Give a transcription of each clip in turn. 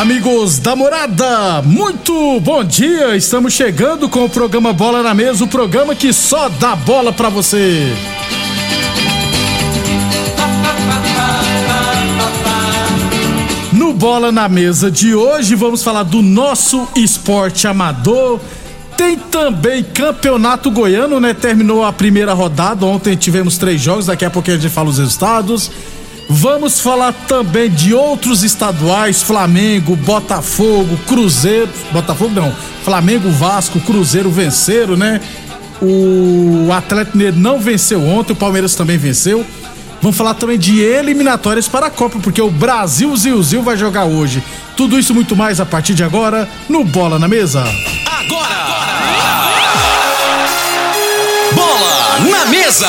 Amigos da morada, muito bom dia! Estamos chegando com o programa Bola na Mesa o programa que só dá bola pra você. No Bola na Mesa de hoje, vamos falar do nosso esporte amador. Tem também campeonato goiano, né? Terminou a primeira rodada. Ontem tivemos três jogos, daqui a pouco a gente fala os resultados. Vamos falar também de outros estaduais: Flamengo, Botafogo, Cruzeiro. Botafogo não, Flamengo, Vasco, Cruzeiro venceram, né? O Atlético Mineiro não venceu ontem, o Palmeiras também venceu. Vamos falar também de eliminatórias para a Copa, porque o Brasil Zil vai jogar hoje. Tudo isso muito mais a partir de agora no Bola na Mesa. Agora! Bola na mesa!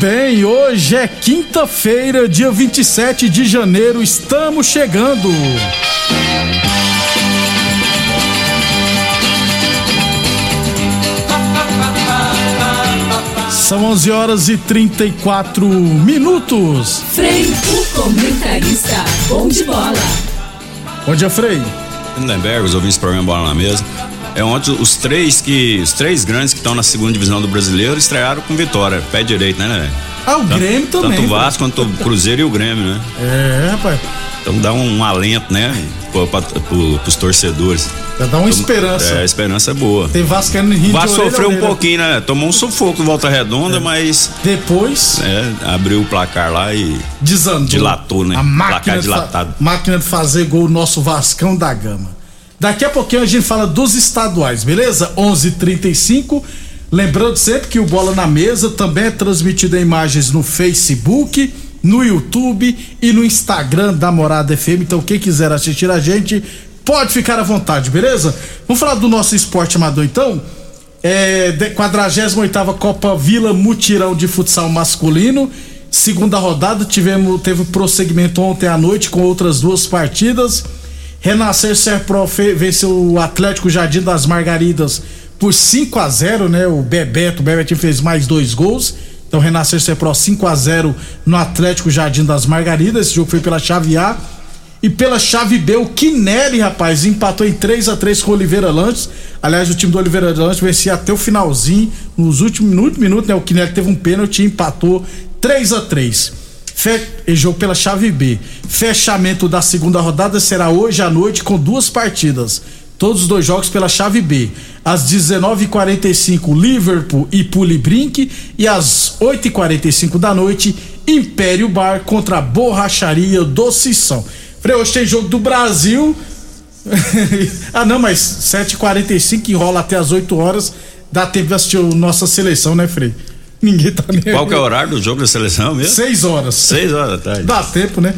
Bem, hoje é quinta-feira, dia 27 de janeiro, estamos chegando. São 11 horas e 34 minutos. Frei, o comentarista. Bom de bola. Bom dia, Frei. Lindenberg, os ouvintes do programa Bola na Mesa. É ontem os três que. Os três grandes que estão na segunda divisão do brasileiro estrearam com vitória. Pé direito, né, né? Ah, o Grêmio também. Tanto o Vasco quanto o Cruzeiro e o Grêmio, né? É, rapaz. Então dá um, um alento, né? Pra, pro, pros torcedores. Já dá uma esperança. É, a esperança é boa. Tem Vascaíno rindo Vasco sofreu um orelha. pouquinho, né? Tomou um sufoco do Volta Redonda, É. mas Depois, é, abriu o placar lá e. desandou. Dilatou, né? A máquina, de fa- máquina de fazer gol, nosso Vascão da Gama. Daqui a pouquinho a gente fala dos estaduais, beleza? 11:35 h 35 Lembrando sempre que o Bola na Mesa também é transmitido em imagens no Facebook, no YouTube e no Instagram da Morada FM. Então, quem quiser assistir a gente, pode ficar à vontade, beleza? Vamos falar do nosso esporte amador então? É, de- 48ª Copa Vila Mutirão de Futsal Masculino. Segunda rodada, tivemos, teve prosseguimento ontem à noite com outras duas partidas. Renascer Serpro venceu o Atlético Jardim das Margaridas por 5 a 0 né? O Bebeto, o Bebetinho fez mais dois gols. Então, Renascer Serpro 5 a 0 no Atlético Jardim das Margaridas. Esse jogo foi pela chave A. E pela chave B, o Kinelli, rapaz, empatou em 3 a 3 com o Oliveira Lanches. Aliás, o time do Oliveira Lanches vencia até o finalzinho. Nos últimos minutos, minuto, né? O Kinelli teve um pênalti e empatou 3 a 3 Fe... Jogo pela chave B. Fechamento da segunda rodada será hoje à noite com duas partidas. Todos os dois jogos pela chave B. Às 19h45, Liverpool e Pulibrink. E às 8h45 da noite, Império Bar contra a Borracharia do Sissão. Frei, hoje tem jogo do Brasil. ah, não, mas 7h45 enrola até as 8 horas. Dá tempo de assistir a nossa seleção, né, Frei? Ninguém tá nem Qual que é o horário do jogo da seleção mesmo? 6 horas. Seis horas da tarde. Dá tempo, né?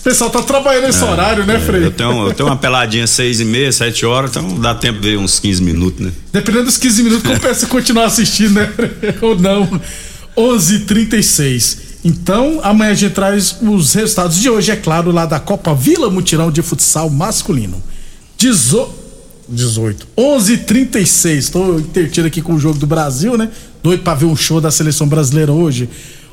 O pessoal tá trabalhando nesse horário, né, Frei? É, Eu tenho, eu tenho uma peladinha seis e meia, sete horas, então dá tempo de ver uns 15 minutos, né? Dependendo dos 15 minutos, compensa continuar assistindo, né? Ou não. 11:36 Então, amanhã a gente traz os resultados de hoje, é claro, lá da Copa Vila Mutirão de Futsal Masculino. Dezo... 18. 11:36. Estou intertido aqui com o jogo do Brasil, né? Doido para ver um show da seleção brasileira hoje.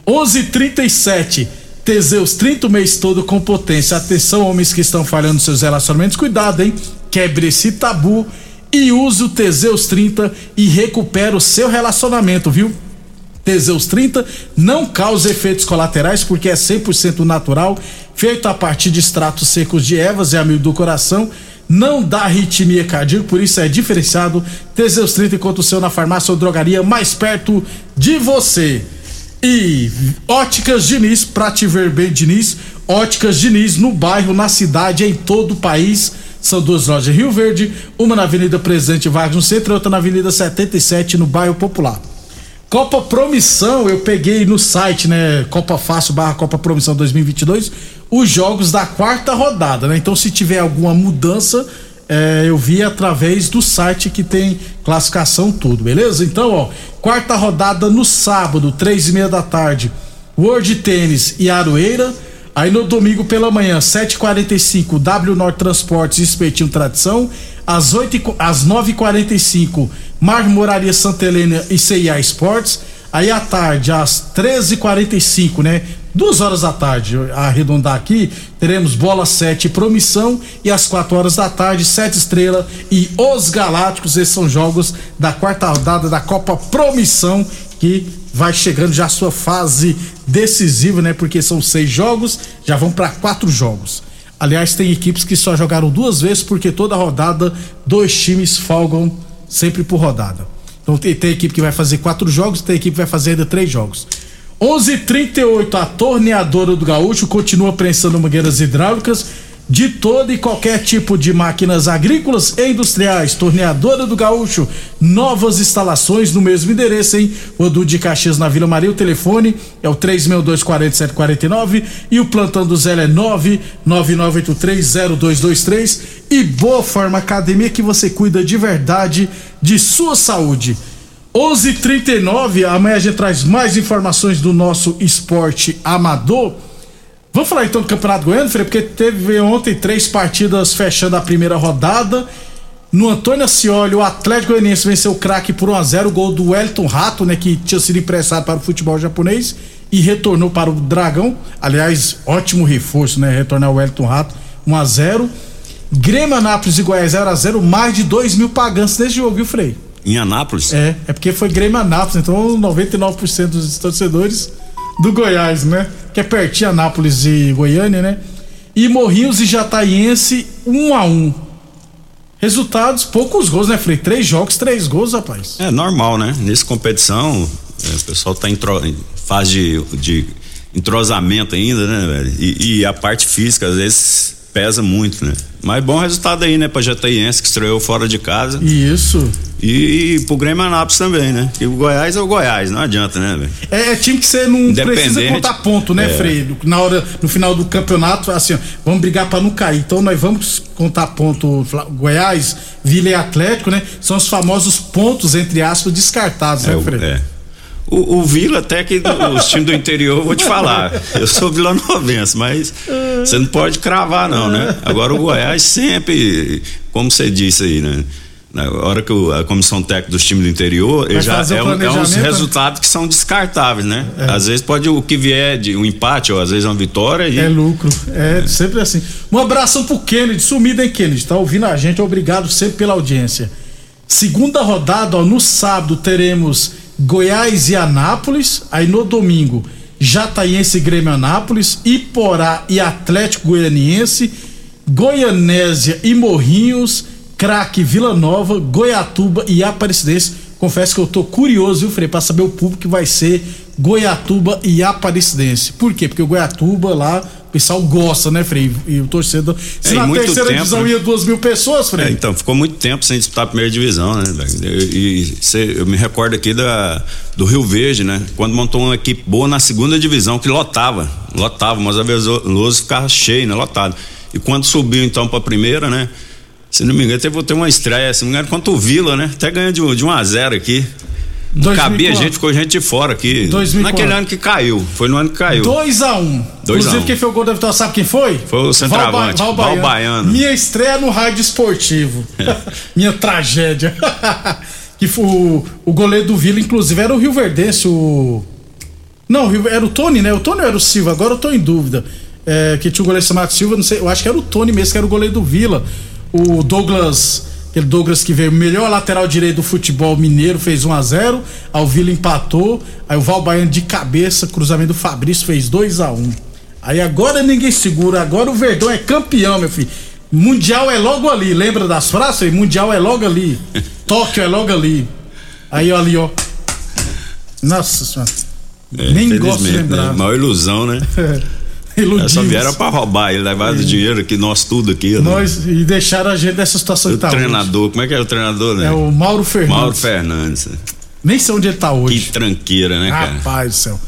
11:37. Teseus 30 o mês todo com potência. Atenção, homens que estão falhando seus relacionamentos, cuidado, hein? Quebre esse tabu e use o Teseus 30 e recupera o seu relacionamento, viu? Teseus 30 não causa efeitos colaterais porque é 100% natural, feito a partir de extratos secos de ervas e amigo do coração não dá arritmia cardíaca, por isso é diferenciado. Teseus 30 encontra o seu na farmácia ou drogaria mais perto de você. E Óticas Diniz, pra te ver bem, Diniz. Óticas Diniz no bairro, na cidade, em todo o país. São duas lojas em Rio Verde, uma na Avenida Presidente Vargas no centro e outra na Avenida 77 no bairro Popular. Copa Promissão, eu peguei no site, né? Copa Fácil barra Copa Promissão 2022, os jogos da quarta rodada, né? Então, se tiver alguma mudança, é, eu vi através do site que tem classificação tudo, beleza? Então, ó, quarta rodada no sábado, três e meia da tarde, World Tênis e Aroeira. Aí no domingo pela manhã, 7h45, W Norte Transportes e Espetinho Tradição. Às, 8, às 9h45, Marmoraria Santa Helena e CIA Esportes. Aí à tarde, às 13h45, né? Duas horas da tarde, arredondar aqui, teremos Bola 7 Promissão e às 4 horas da tarde, Sete Estrela e Os Galácticos. Esses são jogos da quarta rodada da Copa Promissão que vai chegando já a sua fase decisiva, né? Porque são seis jogos, já vão para quatro jogos. Aliás, tem equipes que só jogaram duas vezes porque toda rodada dois times folgam sempre por rodada. Então tem, tem equipe que vai fazer quatro jogos, tem equipe que vai fazer ainda três jogos. 11:38 a torneadora do Gaúcho continua prensando mangueiras hidráulicas de todo e qualquer tipo de máquinas agrícolas e industriais. Torneadora do Gaúcho, novas instalações no mesmo endereço, hein? Rodu de Caxias na Vila Maria. O telefone é o 3624749 e o plantão do Zé é 999830223 e Boa Forma Academia que você cuida de verdade de sua saúde. 11:39 amanhã a gente traz mais informações do nosso esporte amador. Vamos falar então do Campeonato Goiano, Freire, porque teve ontem três partidas fechando a primeira rodada. No Antônio Ascioli, o Atlético Goianiense venceu o craque por 1 a 0 gol do Wellington Rato, né, que tinha sido emprestado para o futebol japonês e retornou para o Dragão. Aliás, ótimo reforço, né, retornar o Wellington Rato 1 a 0. Grêmio Anápolis e Goiás 0 a 0, mais de 2 mil pagantes nesse jogo, viu, Frei? Em Anápolis? É, é porque foi Grêmio Anápolis, então 99% dos torcedores do Goiás, né? Que é pertinho Anápolis e Goiânia, né? E Morrinhos e Jataiense, um a um. Resultados, poucos gols, né, Frei? Três jogos, três gols, rapaz. É normal, né? Nessa competição, é, o pessoal tá em fase de, de entrosamento ainda, né, velho? E, e, a parte física, às vezes, pesa muito, né? Mas bom resultado aí, né, pra Jataiense, que estreou fora de casa. Isso. E, e pro Grêmio Anápolis também, né? E o Goiás é o Goiás, não adianta, né, velho? É, é time que você não precisa contar ponto, né, é. Frei? Na hora, no final do campeonato, assim, ó, vamos brigar para não cair. Então nós vamos contar ponto Goiás, Vila e Atlético, né? São os famosos pontos, entre aspas, descartados, é, né, Frei? É. O, o, Vila, até que os times do interior, vou te falar. Eu sou Vila Novense, mas você não pode cravar, não, né? Agora o Goiás sempre, como você disse aí, né? Na hora que a comissão técnica dos times do interior, já é, um, é uns resultados que são descartáveis, né? É. Às vezes pode o que vier de um empate, ou às vezes uma vitória. E... É lucro. É, é, sempre assim. Um abração pro Kennedy, sumida em Kennedy, tá ouvindo a gente? Obrigado sempre pela audiência. Segunda rodada, ó, no sábado teremos Goiás e Anápolis, aí no domingo, Jataiense e Grêmio Anápolis, Iporá e Atlético Goianiense, Goianésia e Morrinhos Craque, Vila Nova, Goiatuba e Aparecidense. Confesso que eu tô curioso, viu, Frei, pra saber o público que vai ser Goiatuba e Aparecidense. Por quê? Porque o Goiatuba lá, pessoal gosta, né, Frei? E o torcedor. Se é, na terceira tempo, divisão né? ia duas mil pessoas, Frei. É, então, ficou muito tempo sem disputar a primeira divisão, né, E cê, eu me recordo aqui da, do Rio Verde, né? Quando montou uma equipe boa na segunda divisão, que lotava. Lotava, mas a Veloso ficava cheio, né? Lotado. E quando subiu então pra primeira, né? Se não me engano, teve ter uma estreia, se não me engano, contra o Vila, né? Até ganhou de, de 1 a 0 aqui. Não 2004. cabia gente, ficou gente de fora aqui. 2004. Naquele ano que caiu. Foi no ano que caiu. 2x1. Um. Dois Inclusive, a um. quem fez o gol da vitória, sabe quem foi? Foi o centroavante, Val, Ba- Val Baiano. Minha estreia no rádio esportivo. Minha tragédia. que foi o, o goleiro do Vila, inclusive, era o Rio Verdense, o. Não, era o Tony, né? O Tony ou era o Silva? Agora eu tô em dúvida. É, que tinha o goleiro chamado Silva, não sei, eu acho que era o Tony mesmo, que era o goleiro do Vila. O Douglas, aquele Douglas que veio melhor lateral direito do futebol mineiro, fez 1 a 0 Aí o Vila empatou. Aí o Val Baiano de cabeça, cruzamento do Fabrício fez 2 a 1 Aí agora ninguém segura, agora o Verdão é campeão, meu filho. Mundial é logo ali, lembra das frases? Mundial é logo ali. Tóquio é logo ali. Aí ó, ali, ó. Nossa senhora. É, Nem gosto de lembrar. Né? Maior ilusão, né? É, Iludimos. só vieram pra roubar, ele levaram o dinheiro aqui, nós tudo aqui. né? Nós, e deixaram a gente nessa situação O que tá hoje. treinador, como é que era o treinador, né? É o Mauro Fernandes. Mauro Fernandes. Nem sei onde ele tá Que hoje. tranqueira, né, cara? Rapaz do céu.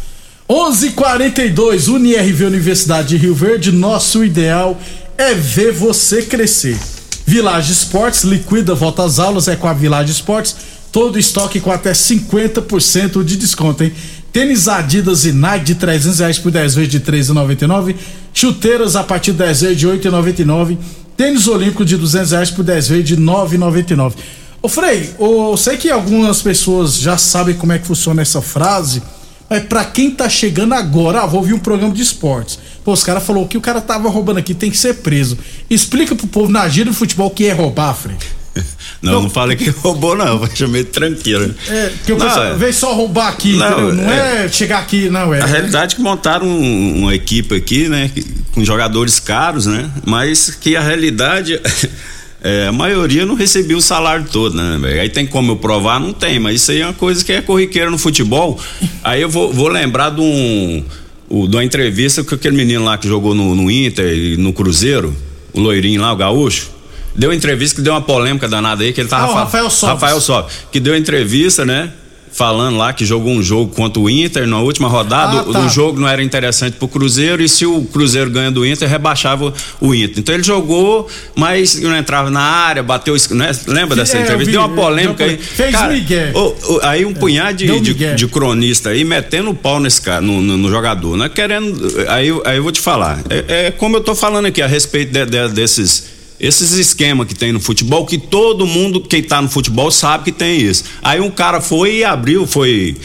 11:42 UniRV Universidade de Rio Verde. Nosso ideal é ver você crescer. Village Esportes liquida volta às aulas é com a Village Esportes. Todo estoque com até 50% de desconto, hein? Tênis Adidas e Nike de 300 reais por 10 vezes de 3,99. Chuteiras a partir de 10 vezes de 8,99. Tênis Olímpico de 200 reais por 10 vezes de 9,99. Ô Frei, eu sei que algumas pessoas já sabem como é que funciona essa frase, mas pra quem tá chegando agora, ah, vou ouvir um programa de esportes. Pô, os caras falaram que o cara tava roubando aqui, tem que ser preso. Explica pro povo na gira do futebol o que é roubar, Frei. Não, não falei que roubou, não. Eu chamei de tranqueira. É, porque o Não, pessoal é- vem só roubar aqui, Não? Não é, chegar aqui, não, é. A realidade é que montaram um- uma equipe aqui, né? Com jogadores caros, né? Mas que a realidade. é, a maioria não recebia o salário todo, né? Aí tem como eu provar? Não tem, mas isso aí é uma coisa que é corriqueira no futebol. Aí eu vou, vou lembrar de um. o- de uma entrevista com aquele menino lá que jogou no, no Inter e no Cruzeiro, o loirinho lá, o gaúcho. Deu entrevista que deu uma polêmica danada aí, que ele tava Ah, o fa- Rafael Sobis. Rafael Sobis, que deu entrevista, né? Falando lá que jogou um jogo contra o Inter na última rodada. Ah, o- tá. o jogo não era interessante pro Cruzeiro e se o Cruzeiro ganha do Inter, rebaixava o Inter. Então ele jogou, mas não entrava na área, bateu. Né? Lembra dessa É, entrevista? vi, Deu uma deu polêmica aí. Fez migué. ô, ô, aí um punhado deu de, de, de cronista aí metendo o pau nesse cara, no, no- no jogador, né? Querendo. Aí, eu- aí eu vou te falar. É, é como eu tô falando aqui a respeito de- de- desses. Esses esquemas que tem no futebol, que todo mundo que tá no futebol sabe que tem isso. Aí um cara foi e abriu, foi.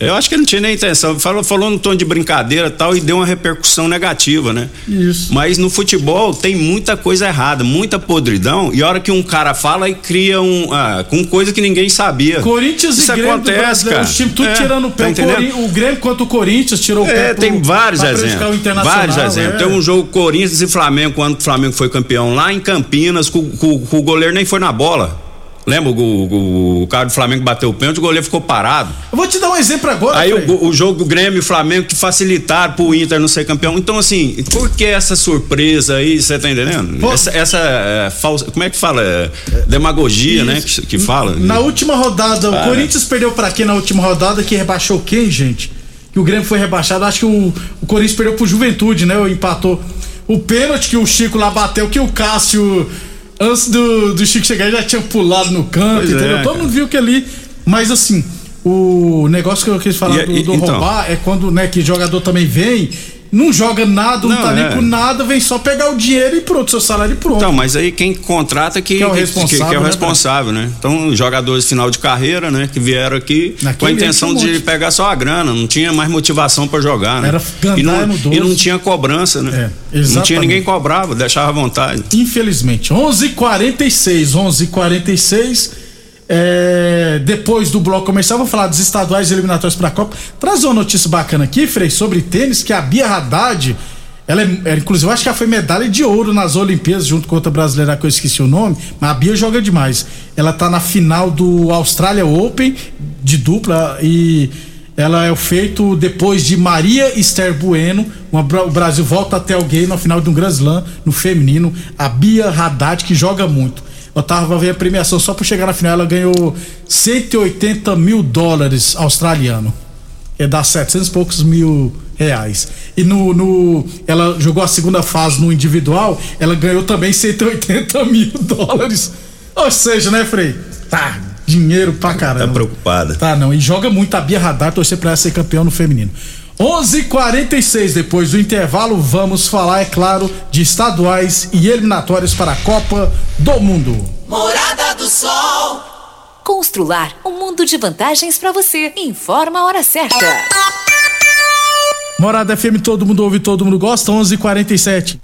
Eu acho que ele não tinha nem intenção. Falou, falou num tom de brincadeira e tal, e deu uma repercussão negativa, né? Isso. Mas no futebol tem muita coisa errada, muita podridão, e a hora que um cara fala e cria um. Ah, com coisa que ninguém sabia. Corinthians Isso e Grêmio acontece, cara. os times tudo É, tirando o pé. tá o, Grêmio quanto o Corinthians tirou o pé. É, pro- tem vários exemplos. Vários exemplos. é. Tem um jogo Corinthians e Flamengo, quando o Flamengo foi campeão lá em Campinas, com, com- com o goleiro nem foi na bola. Lembra? O, o, o cara do Flamengo bateu o pênalti, o goleiro ficou parado. Eu vou te dar um exemplo agora. Aí o, o jogo do Grêmio e Flamengo que facilitaram pro Inter não ser campeão. Então, assim, por que essa surpresa aí? Você tá entendendo? Pô. Essa, essa é, falsa. Como é que fala? É, demagogia, né? Que, que fala. Na última rodada, o Para. Corinthians perdeu pra quem na última rodada? Que rebaixou quem, gente? Que o Grêmio foi rebaixado. Acho que o, o Corinthians perdeu pro Juventude, né? Ou empatou. O pênalti que o Chico lá bateu, que o Cássio, antes do, do Chico chegar, já tinha pulado no campo, Pois é, entendeu? Todo cara. mundo viu que ali. Mas assim, o negócio que eu quis falar E- do, e- do então? roubar é quando, né, que jogador também vem. Não joga nada, não, Não, tá nem é. com nada, vem só pegar o dinheiro e pronto, seu salário pronto. Então, mas aí quem contrata que, Que é o que- responsável, que é o né, responsável, né? Então, jogadores final de carreira, né? Que vieram aqui Naquele com a intenção um de pegar só a grana, não tinha mais motivação pra jogar, né? Era ganhar e, não, no 12. e não tinha cobrança, né? É, não tinha ninguém que cobrava, deixava à vontade. Infelizmente. 11:46, 11:46. É, depois do bloco comercial, vou falar dos estaduais eliminatórios para a Copa. Traz uma notícia bacana aqui, Frei, sobre tênis, que a Bia Haddad, ela, é, ela, inclusive, acho que ela foi medalha de ouro nas Olimpíadas, junto com outra brasileira que eu esqueci o nome, mas a Bia joga demais. Ela tá na final do Australia Open de dupla e ela é o feito depois de Maria Esther Bueno. Uma o Brasil volta até alguém na final de um Grand Slam no feminino. A Bia Haddad, que joga muito. Tava vendo a premiação só por chegar na final, ela ganhou 180 mil dólares australiano. É dar 700 e poucos mil reais. E no, no. Ela jogou a segunda fase no individual, ela ganhou também 180 mil dólares. Ou seja, né, Frei? Tá. Dinheiro pra caramba. Tá preocupada. Tá, não. E joga muito a Bia Radar, torcer pra ela ser campeão no feminino. 11:46 depois do intervalo, vamos falar, é claro, de estaduais e eliminatórias para a Copa do Mundo. Morada do Sol. Constrular um mundo de vantagens para você. Informa a hora certa. Morada FM, todo mundo ouve, todo mundo gosta, 11:47.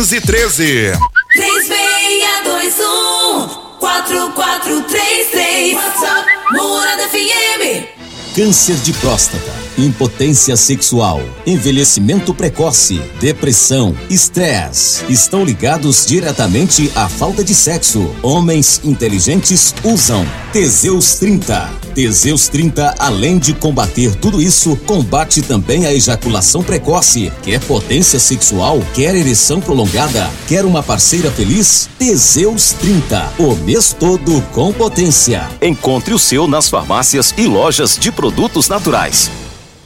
3621 4433 WhatsApp Morada FM Câncer de próstata, impotência sexual, envelhecimento precoce, depressão, estresse estão ligados diretamente à falta de sexo. Homens inteligentes usam Teseus 30. Teseus 30, além de combater tudo isso, combate também a ejaculação precoce. Quer potência sexual? Quer ereção prolongada? Quer uma parceira feliz? Teseus 30, o mês todo com potência. Encontre o seu nas farmácias e lojas de produtos naturais.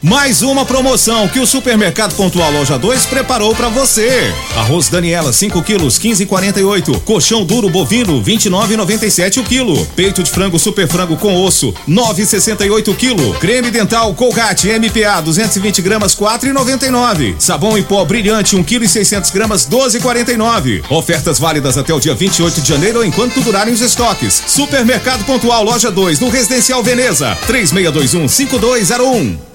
Mais uma promoção que o Supermercado Pontual Loja 2 preparou para você. Arroz Daniela 5 quilos 15,48. Colchão duro bovino 29,97 o quilo. Peito de frango super frango com osso 9,68 o quilo. Creme dental Colgate MPA 220 gramas 4,99. Sabão em pó brilhante 1 kg 600 gramas 12,49. Ofertas válidas até o dia 28 de janeiro ou enquanto durarem os estoques. Supermercado Pontual Loja 2 no Residencial Veneza 3621 5201.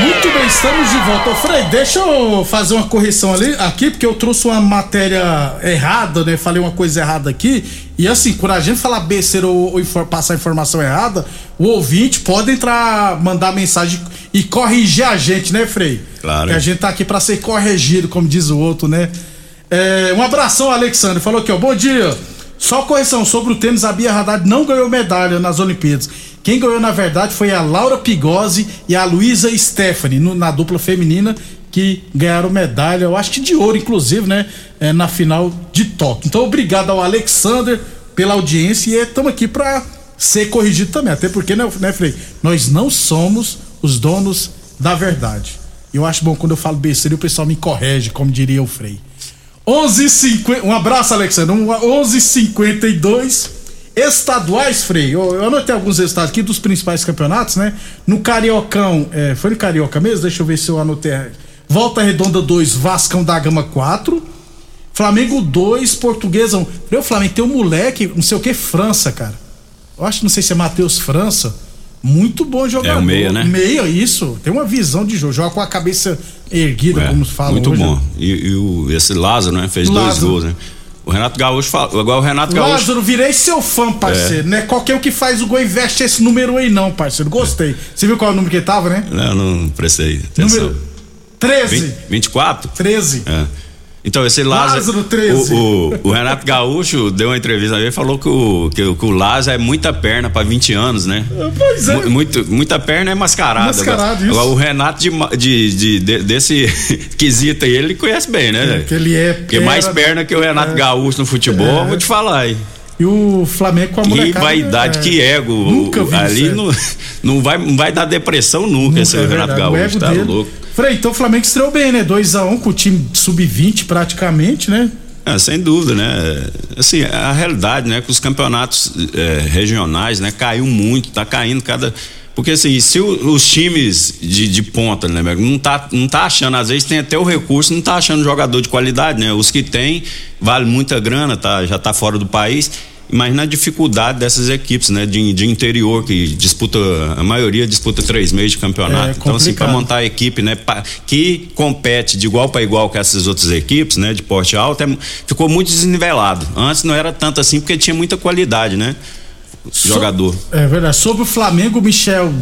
Muito bem, estamos de volta. Ô, Frei, deixa eu fazer uma correção ali, aqui, porque eu trouxe uma matéria errada, né? Falei uma coisa errada aqui. E assim, quando a gente falar besteira ou, ou infor- passar informação errada, o ouvinte pode entrar, mandar mensagem e corrigir a gente, né, Frei? Claro. Que a gente tá aqui pra ser corrigido, como diz o outro, né? É, um abração, Alexandre. Falou aqui, ó. Bom dia. Só correção sobre o tênis, a Bia Haddad não ganhou medalha nas Olimpíadas. Quem ganhou, na verdade, foi a Laura Pigozzi e a Luísa Stephanie, no- na dupla feminina, que ganharam medalha, eu acho que de ouro, inclusive, né? é, na final de Tóquio. Então, obrigado ao Alexander pela audiência e estamos aqui pra ser corrigido também. Até porque, né, né, Frei? Nós não somos os donos da verdade. Eu acho bom quando eu falo besteira o pessoal me corrige, como diria o Frei. 11:50. Um abraço, Alexandre. Um- 11:52 estaduais, Frei. Eu, eu anotei alguns resultados aqui dos principais campeonatos, né? No Cariocão, é, foi no Carioca mesmo? Deixa eu ver se eu anotei. Volta Redonda 2, Vascão da Gama 4. Flamengo 2, Portuguesa 1. Frei, o Flamengo tem um moleque, não sei o que, França, cara. Eu acho, não sei se é Matheus França. Muito bom jogador. É o meia, né? Meia, isso. Tem uma visão de jogo. Joga com a cabeça erguida, É, como se fala Muito hoje. bom. E, e o, esse Lázaro, né? Fez dois Lázaro. gols, né? O Renato Gaúcho fala. Agora o Renato Gaúcho. Lázaro, virei seu fã, parceiro. É qualquer um que faz o gol e veste esse número aí, não, parceiro. Gostei. Você viu qual é o número que ele tava, né? Não, não prestei atenção. Número 13. 20, 24? 13. É. Então, esse Lázaro. Lázaro 13. O, o- o Renato Gaúcho deu uma entrevista e falou que o, que, que o Lázaro é muita perna pra 20 anos, né? Pois é. Mu- Muito, muita perna é mascarada. Mascarado, agora, isso. o Renato de, de, de- de- desse quesito aí, ele conhece bem, né? Que ele é Porque mais perna que o Renato É. Gaúcho no futebol, É. vou te falar aí. E o Flamengo com a Que molecada. vaidade, é, que ego. Nunca vi Ali isso, é. não, não, vai, não vai dar depressão nunca, esse É Renato Gaúcho, tá dele. louco. Frei, então o Flamengo estreou bem, né? 2x1 com o time sub-20 praticamente, né? É, sem dúvida, né? Assim, a realidade, né? Que os campeonatos é, regionais, né? Caiu muito, tá caindo cada. Porque assim, se o- os times de, de ponta, né, não tá, não tá achando, às vezes tem até o recurso, não tá achando jogador de qualidade, né? Os que tem, vale muita grana, tá, já tá fora do país. Imagina a dificuldade dessas equipes, né? De, de interior, que disputa, a maioria disputa três meses de campeonato. É então, assim, para montar a equipe, né? pa- que compete de igual para igual com essas outras equipes, né? De porte alto, é- ficou muito desnivelado. Antes não era tanto assim, porque tinha muita qualidade, né? Jogador. É verdade. Sobre o Flamengo, Michel.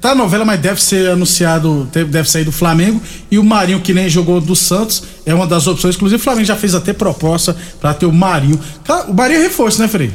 Tá na novela, mas deve ser anunciado, deve sair do Flamengo. E o Marinho, que nem jogou do Santos, é uma das opções. Inclusive, o Flamengo já fez até proposta pra ter o Marinho. O Marinho é reforço, né, Frei?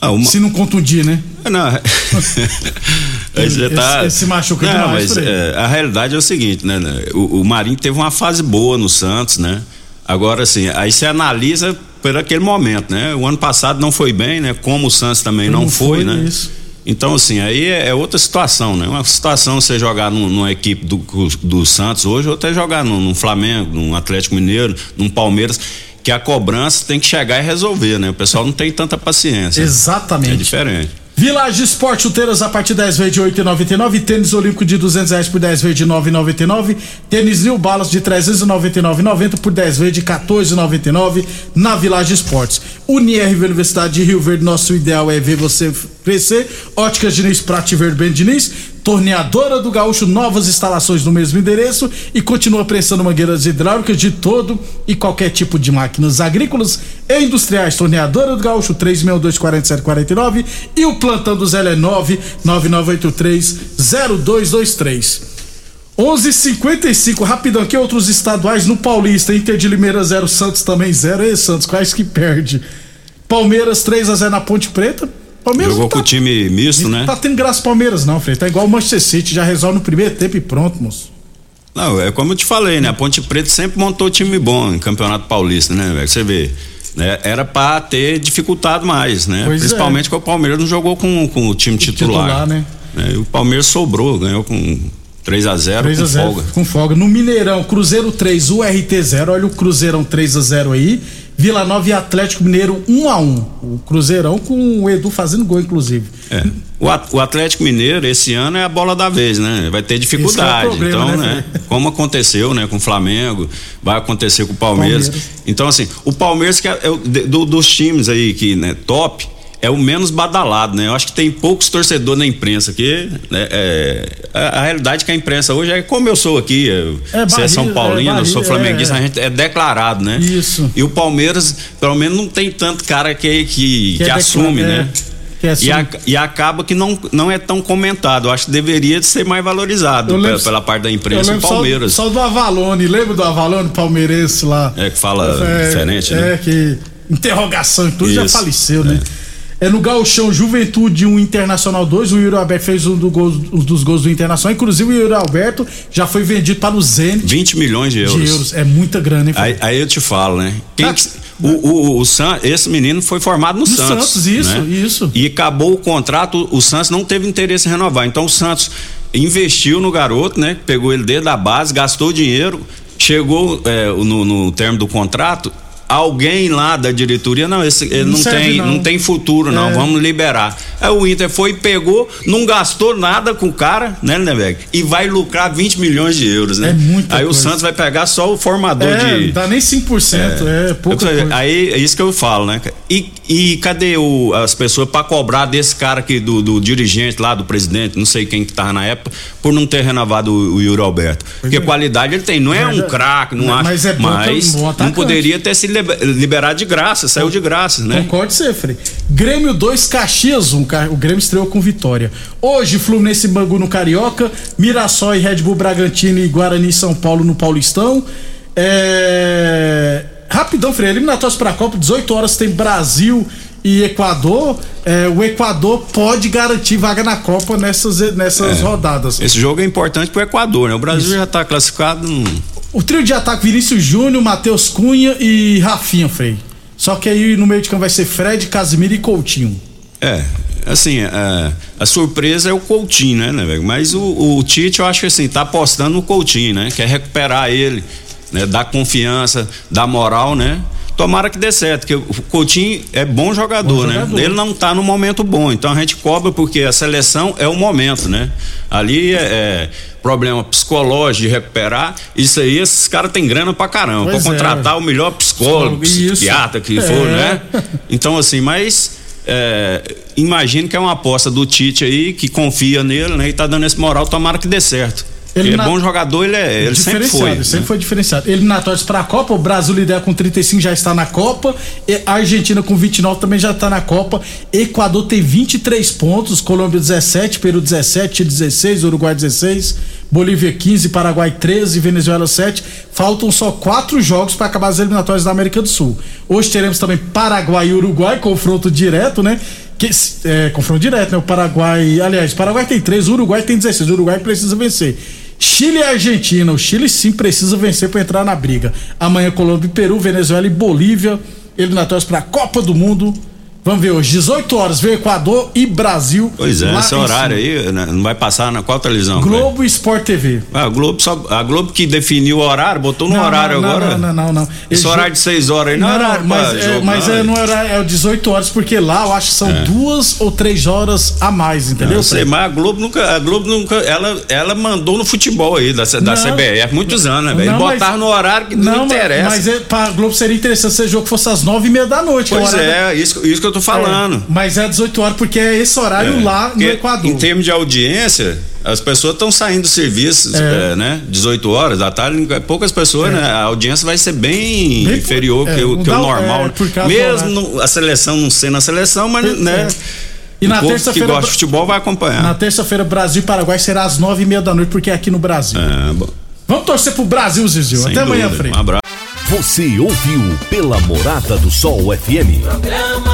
Ah, uma- Se não contundir, né? Não. Aí você Esse- tá... esse machuca não, demais, mas é, a realidade é o seguinte, né? né, O, o Marinho teve uma fase boa no Santos, né? Agora, assim, aí você analisa por aquele momento, né? O ano passado não foi bem, né? Como o Santos também não, Não foi, foi, né? isso. Então, assim, aí é, é outra situação, né? Uma situação você jogar num- numa equipe do, do Santos hoje, ou até jogar num, num Flamengo, num Atlético Mineiro, num Palmeiras, que a cobrança tem que chegar e resolver, né? O pessoal não tem tanta paciência. Exatamente. É diferente. Village Esporte Chuteiras a partir de 10 vezes de 8,99. Tênis Olímpico de 200 reais por 10 vezes de 9,99. Tênis New Balance de 399,90 por 10 vezes de 14,99 na Village Esportes. UniRV Universidade de Rio Verde, nosso ideal é ver você crescer. Óticas Diniz, Prate Verde Ben Diniz. Torneadora do Gaúcho, novas instalações no mesmo endereço e continua prestando mangueiras hidráulicas de todo e qualquer tipo de máquinas agrícolas e industriais. Torneadora do Gaúcho 3624749 e o plantão do Zé é 999830223. 11:55 rapidão aqui outros estaduais no Paulista, Inter de Limeira 0, Santos também 0. E Santos quase que perde. Palmeiras 3 a 0 na Ponte Preta. Palmeiras Jogou tá com o time misto, né? Tá tendo graça Palmeiras, não, Frei. Tá igual o Manchester City, já resolve no primeiro tempo e pronto, moço. Não, é como eu te falei, né? A Ponte Preta sempre montou time bom em Campeonato Paulista, né, velho? Você vê. Né? Era pra ter dificultado mais, né? Pois é. Principalmente porque o Palmeiras não jogou com, com o time titular. titular, né? E o Palmeiras sobrou, ganhou com 3 a 0 3 com a 0 folga. com folga. No Mineirão, Cruzeiro 3, URT 0. Olha o Cruzeirão 3 a 0 aí. Vila Nova e Atlético Mineiro 1 a 1 O Cruzeirão com o Edu fazendo gol, inclusive. É. O, At- o Atlético Mineiro esse ano é a bola da vez, né? Vai ter dificuldade. Esse que é problema, então, né, né? Como aconteceu, né, com o Flamengo, vai acontecer com o Palmeiras. Palmeiras. Então, assim, o Palmeiras que é, é do- dos times aí que, né, top, é o menos badalado, né? Eu acho que tem poucos torcedores na imprensa que né, é, a, a realidade é que a imprensa hoje é como eu sou aqui, eu, É, você é São barriga, Paulino, é, eu sou flamenguista, é. a gente é declarado, né? Isso. E o Palmeiras, pelo menos, não tem tanto cara que, que, Que que é assume, né? é. E, a- e acaba que não, não é tão comentado. Eu acho que deveria ser mais valorizado Eu pela, lembro- pela parte da imprensa o lembro só- Palmeiras. Só, do Avalone, lembra do Avalone palmeirense lá? É que fala É, diferente, é, né? que interrogação e tudo já Isso, faleceu, né? É no Gauchão Juventude 1 Internacional 2, o Yuri Alberto fez um, do gol- um dos gols do Internacional, inclusive o Yuri Alberto já foi vendido para o Zenit 20 milhões de euros. de euros. É muita grana, hein? Aí, aí eu te falo, né? Quem Tá. que- O, o, o San, esse menino foi formado no, No Santos. Santos, isso, né? isso. E acabou o contrato, o Santos não teve interesse em renovar. Então o Santos investiu no garoto, né? Pegou ele desde a base, gastou dinheiro, chegou é, no, no termo do contrato. Alguém lá da diretoria, não, esse, ele Não não, tem, não. não. tem futuro, não, É. vamos liberar. Aí o Inter foi pegou, não gastou nada com o cara, né, Lindeberg? E vai lucrar 20 milhões de euros, né? É muita Aí o coisa. Santos vai pegar só o formador É, de. não dá nem 5%, é, pouca Eu- coisa. Aí é isso que eu falo, né? E, e cadê o- as pessoas pra cobrar desse cara aqui, do, do dirigente lá, do presidente, não sei quem que tava na época, por não ter renovado o, o Yuri Alberto? Porque é. qualidade ele tem, não é um craque, não Mas acho. é bom, mas bom não poderia ter se liberado de graça, saiu de graça, né? Você, Frei. Grêmio 2, Caxias 1. Ca- O Grêmio estreou com vitória. Hoje, Fluminense Bangu no Carioca. Mirassol e Red Bull Bragantino e Guarani São Paulo no Paulistão. É... Rapidão, Frei. Eliminatórios para a Copa, 18 horas tem Brasil e Equador. É, o Equador pode garantir vaga na Copa nessas, nessas É. rodadas. Esse jogo é importante pro Equador, né? O Brasil já tá classificado. Não... O trio de ataque Vinícius Júnior, Matheus Cunha e Rafinha, Frei. Só que aí no meio de campo vai ser Fred, Casimiro e Coutinho. É, assim, é, a surpresa é o Coutinho, né, né, velho? Mas o, o Tite, eu acho que assim, tá apostando no Coutinho, né? Quer recuperar ele, né? Dar confiança, dar moral, né? Tomara que dê certo, porque o Coutinho é bom jogador, Bom né? jogador. Ele não tá no momento bom, então a gente cobra porque a seleção é o momento, né? Ali é, é problema psicológico de recuperar, isso aí, esses caras têm grana pra caramba, Pois pra é. contratar o melhor psicólogo, Isso. psiquiatra que É. for, né? Então, assim, mas é, imagino que é uma aposta do Tite aí, que confia nele, né? E tá dando esse moral, tomara que dê certo. Ele, Ele na- é bom jogador, ele, é, ele sempre foi. sempre né? foi diferenciado. Eliminatórios para a Copa, o Brasil lidera com 35, já está na Copa. A Argentina com 29 também já está na Copa. Equador tem 23 pontos, Colômbia 17, Peru 17, Chile 16, Uruguai 16, Bolívia 15, Paraguai 13, Venezuela 7. Faltam só quatro jogos para acabar as eliminatórias da América do Sul. Hoje teremos também Paraguai e Uruguai, confronto direto, né? Que, é, confronto direto, né? O Paraguai. Aliás, Paraguai tem 3, o Uruguai tem 16. O Uruguai precisa vencer. Chile e Argentina. O Chile sim precisa vencer para entrar na briga. Amanhã, Colômbia e Peru, Venezuela e Bolívia. Eliminatórios para a Copa do Mundo. Vamos ver hoje, 18 horas, vem Equador e Brasil. Pois é, esse horário aí né, não vai passar na qual televisão? Globo e Sport TV. Ah, a Globo só, a Globo que definiu o horário, botou no Não, horário não, agora. Não, não, não. não. Esse horário de 6 horas aí não, é horário mas, pra é, jogo, mas não, é, no horário, é o 18 horas, porque lá eu acho que são É. duas ou três horas a mais, entendeu? Eu sei, mas a Globo nunca, a Globo nunca, ela, ela mandou no futebol aí da, da Não. CBF, muitos anos, né, velho? Não, mas- Botaram no horário que não, mas- interessa. Mas, é, pra Globo seria interessante se o jogo fosse às nove e meia da noite. Pois é, isso, isso que eu tô falando. É, mas é 18 horas porque é esse horário É, lá no Equador. Em termos de audiência, as pessoas estão saindo do serviço, É. é, né? 18 horas da tarde, poucas pessoas, né? A audiência vai ser bem, Bem- inferior é, que, o, que dá- o normal. é, né? Mesmo no- a seleção não sendo a seleção, mas, É. né? E o na terça-feira. gosta de futebol vai acompanhar. Na terça-feira, Brasil e Paraguai será às nove e meia da noite, porque é aqui no Brasil. É, bom. Vamos torcer pro Brasil, Zizil. Sem Até amanhã, dúvida. Frei. Um abraço. Você ouviu pela Morada do Sol FM. Programa